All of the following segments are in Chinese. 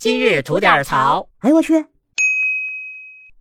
今日吐点槽。哎，我去！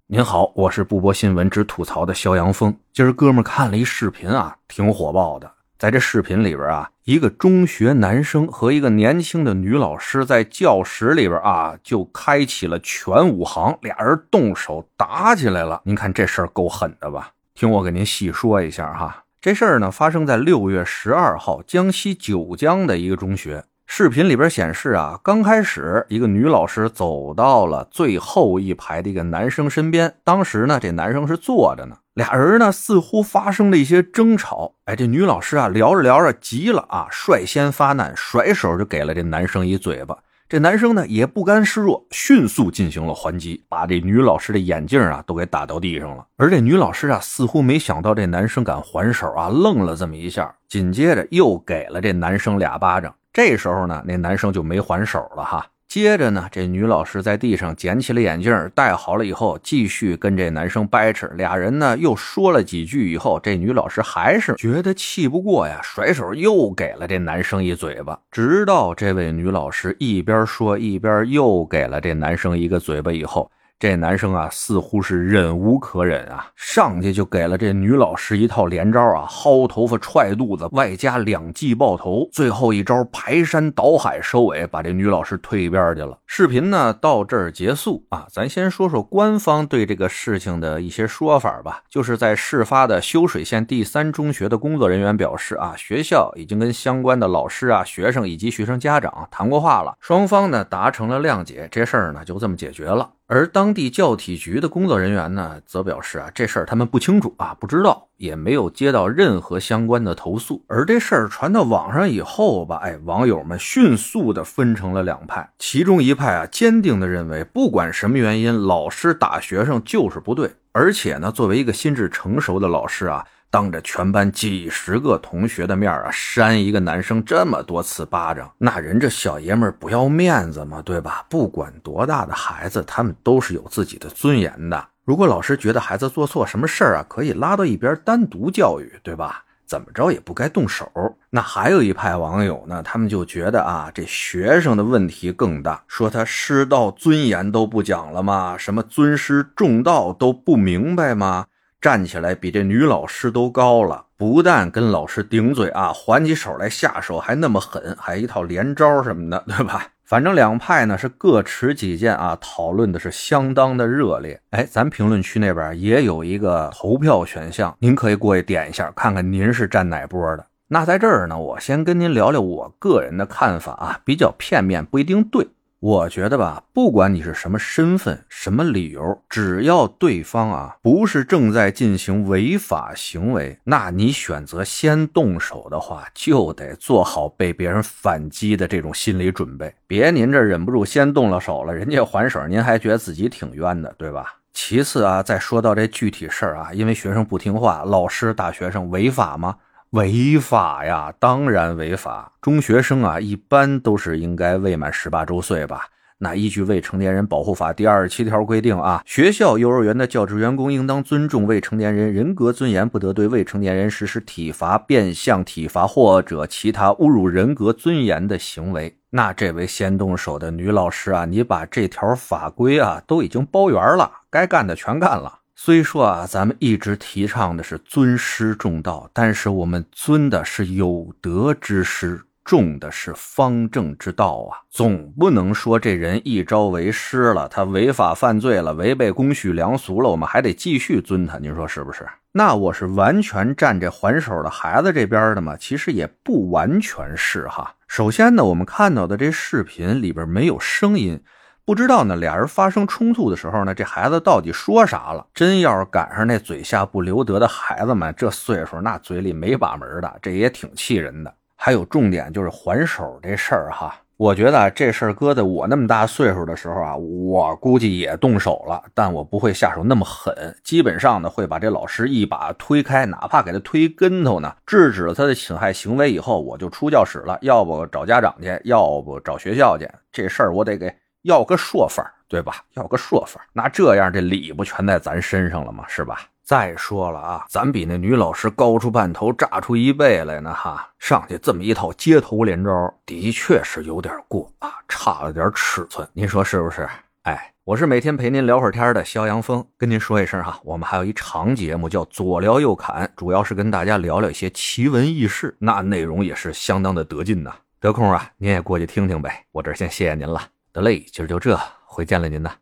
您好，我是不播新闻只吐槽的肖阳峰。今儿哥们看了一视频啊，挺火爆的。在这视频里边啊，一个中学男生和一个年轻的女老师在教室里边啊，就开启了全武行，俩人动手打起来了。您看这事儿够狠的吧？听我给您细说一下哈。这事儿呢，发生在六月十二号，江西九江的一个中学。视频里边显示啊，刚开始一个女老师走到了最后一排的一个男生身边，当时呢，这男生是坐着呢，俩人呢似乎发生了一些争吵。哎，这女老师啊聊着聊着急了啊，率先发难，甩手就给了这男生一嘴巴。这男生呢也不甘示弱，迅速进行了还击，把这女老师的眼镜啊都给打到地上了。而这女老师啊似乎没想到这男生敢还手啊，愣了这么一下，紧接着又给了这男生俩巴掌。这时候呢，那男生就没还手了哈。接着呢，这女老师在地上捡起了眼镜，戴好了以后，继续跟这男生掰扯。俩人呢又说了几句以后，这女老师还是觉得气不过呀，甩手又给了这男生一嘴巴。直到这位女老师一边说一边又给了这男生一个嘴巴以后。这男生啊，似乎是忍无可忍啊，上去就给了这女老师一套连招啊，薅头发、踹肚子，外加两记爆头，最后一招排山倒海收尾，把这女老师推一边去了。视频呢到这儿结束啊，咱先说说官方对这个事情的一些说法吧。就是在事发的修水县第三中学的工作人员表示啊，学校已经跟相关的老师啊、学生以及学生家长谈过话了，双方呢达成了谅解，这事儿呢就这么解决了。而当地教体局的工作人员呢，则表示啊，这事儿他们不清楚啊，不知道，也没有接到任何相关的投诉。而这事儿传到网上以后吧，哎，网友们迅速的分成了两派，其中一派啊，坚定的认为，不管什么原因，老师打学生就是不对，而且呢，作为一个心智成熟的老师啊。当着全班几十个同学的面啊，扇一个男生这么多次巴掌，那人这小爷们不要面子吗？对吧？不管多大的孩子，他们都是有自己的尊严的。如果老师觉得孩子做错什么事儿啊，可以拉到一边单独教育，对吧？怎么着也不该动手。那还有一派网友呢，他们就觉得啊，这学生的问题更大，说他师道尊严都不讲了吗？什么尊师重道都不明白吗？站起来比这女老师都高了，不但跟老师顶嘴啊，还起手来下手还那么狠，还一套连招什么的，对吧？反正两派呢是各持己见啊，讨论的是相当的热烈。哎，咱评论区那边也有一个投票选项，您可以过去点一下，看看您是站哪波的。那在这儿呢，我先跟您聊聊我个人的看法啊，比较片面，不一定对。我觉得吧，不管你是什么身份、什么理由，只要对方啊不是正在进行违法行为，那你选择先动手的话，就得做好被别人反击的这种心理准备。别您这忍不住先动了手了，人家还手，您还觉得自己挺冤的，对吧？其次啊，再说到这具体事儿啊，因为学生不听话，老师打学生违法吗？违法呀，当然违法。中学生啊，一般都是应该未满十八周岁吧？那依据《未成年人保护法》第二十七条规定啊，学校、幼儿园的教职员工应当尊重未成年人人格尊严，不得对未成年人实施体罚、变相体罚或者其他侮辱人格尊严的行为。那这位先动手的女老师啊，你把这条法规啊都已经包圆了，该干的全干了。虽说啊，咱们一直提倡的是尊师重道，但是我们尊的是有德之师，重的是方正之道啊。总不能说这人一朝为师了，他违法犯罪了，违背公序良俗了，我们还得继续尊他。您说是不是？那我是完全站这还手的孩子这边的吗？其实也不完全是哈。首先呢，我们看到的这视频里边没有声音。不知道呢，俩人发生冲突的时候呢，这孩子到底说啥了？真要是赶上那嘴下不留德的孩子们，这岁数那嘴里没把门的，这也挺气人的。还有重点就是还手这事儿哈，我觉得这事儿搁在我那么大岁数的时候啊，我估计也动手了，但我不会下手那么狠，基本上呢会把这老师一把推开，哪怕给他推跟头呢，制止了他的侵害行为以后，我就出教室了，要不找家长去，要不找学校去，这事儿我得给。要个说法，对吧？要个说法，那这样这理不全在咱身上了吗？是吧？再说了啊，咱比那女老师高出半头，炸出一倍来呢哈！上去这么一套街头连招，的确是有点过啊，差了点尺寸，您说是不是？哎，我是每天陪您聊会儿天的肖阳峰，跟您说一声哈，我们还有一长节目叫左聊右侃，主要是跟大家聊聊一些奇闻异事，那内容也是相当的得劲呐。得空啊，您也过去听听呗。我这先谢谢您了，得嘞，今儿就这，回见了您呐。